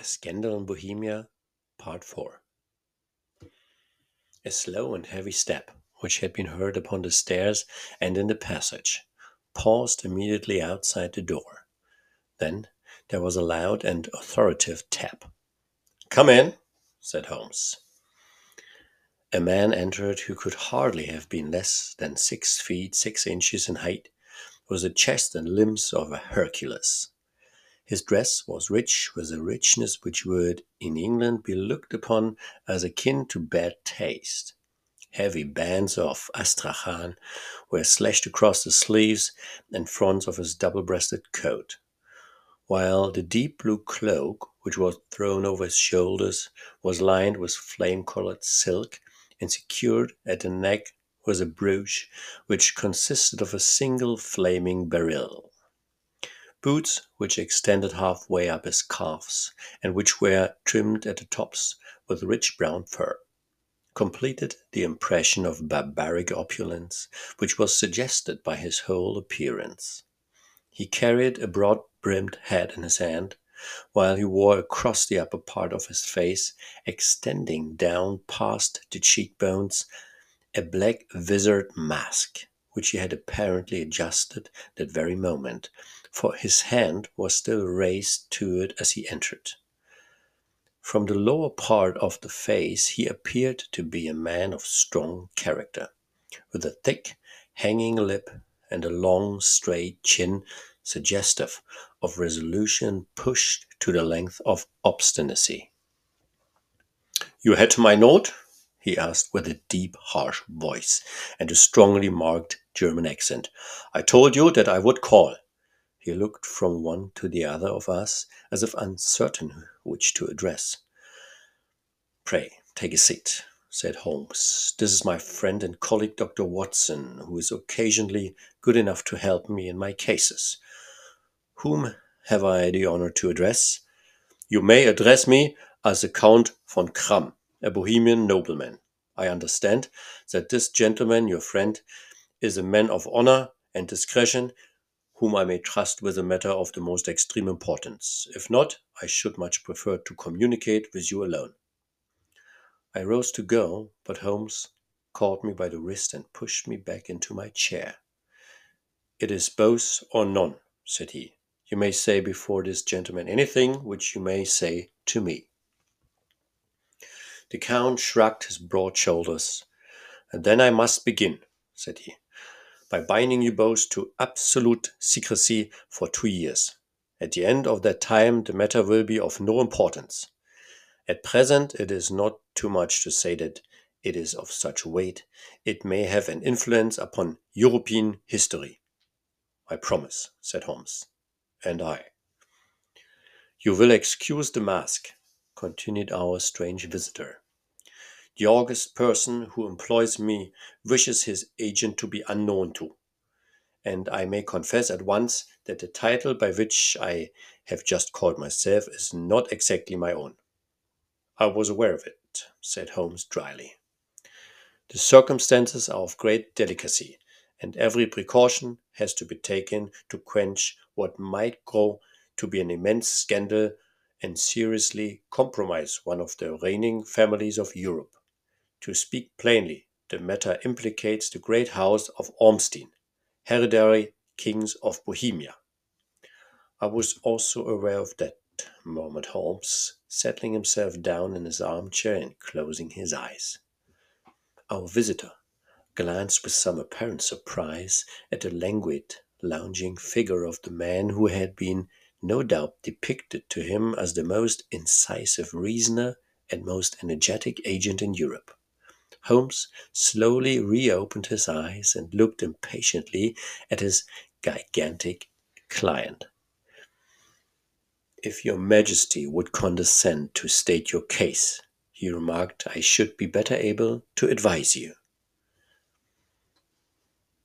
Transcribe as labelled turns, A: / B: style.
A: A Scandal in Bohemia, Part 4 A slow and heavy step, which had been heard upon the stairs and in the passage, paused immediately outside the door. Then there was a loud and authoritative tap. Come in, said Holmes. A man entered who could hardly have been less than six feet six inches in height, with the chest and limbs of a Hercules. His dress was rich with a richness which would in England be looked upon as akin to bad taste. Heavy bands of Astrakhan were slashed across the sleeves and fronts of his double breasted coat, while the deep blue cloak, which was thrown over his shoulders, was lined with flame colored silk and secured at the neck with a brooch which consisted of a single flaming beryl boots which extended halfway up his calves, and which were trimmed at the tops with rich brown fur, completed the impression of barbaric opulence which was suggested by his whole appearance. He carried a broad brimmed hat in his hand, while he wore across the upper part of his face, extending down past the cheekbones, a black visored mask, which he had apparently adjusted that very moment, for his hand was still raised to it as he entered. From the lower part of the face he appeared to be a man of strong character, with a thick, hanging lip and a long, straight chin suggestive of resolution pushed to the length of obstinacy. You had my note? He asked with a deep, harsh voice and a strongly marked German accent. I told you that I would call. He looked from one to the other of us as if uncertain which to address. Pray, take a seat, said Holmes. This is my friend and colleague Dr. Watson, who is occasionally good enough to help me in my cases. Whom have I the honor to address? You may address me as the Count von Kramm, a Bohemian nobleman. I understand that this gentleman, your friend, is a man of honor and discretion whom I may trust with a matter of the most extreme importance. If not, I should much prefer to communicate with you alone. I rose to go, but Holmes caught me by the wrist and pushed me back into my chair. It is both or none, said he. You may say before this gentleman anything which you may say to me. The Count shrugged his broad shoulders. And then I must begin, said he by binding you both to absolute secrecy for two years. At the end of that time, the matter will be of no importance. At present, it is not too much to say that it is of such weight, it may have an influence upon European history. I promise, said Holmes. And I. You will excuse the mask, continued our strange visitor. The august person who employs me wishes his agent to be unknown to. And I may confess at once that the title by which I have just called myself is not exactly my own. I was aware of it, said Holmes dryly. The circumstances are of great delicacy, and every precaution has to be taken to quench what might grow to be an immense scandal and seriously compromise one of the reigning families of Europe. To speak plainly, the matter implicates the great house of Ormstein, hereditary kings of Bohemia. I was also aware of that, murmured Holmes, settling himself down in his armchair and closing his eyes. Our visitor glanced with some apparent surprise at the languid, lounging figure of the man who had been, no doubt, depicted to him as the most incisive reasoner and most energetic agent in Europe. Holmes slowly reopened his eyes and looked impatiently at his gigantic client. If your majesty would condescend to state your case, he remarked, I should be better able to advise you.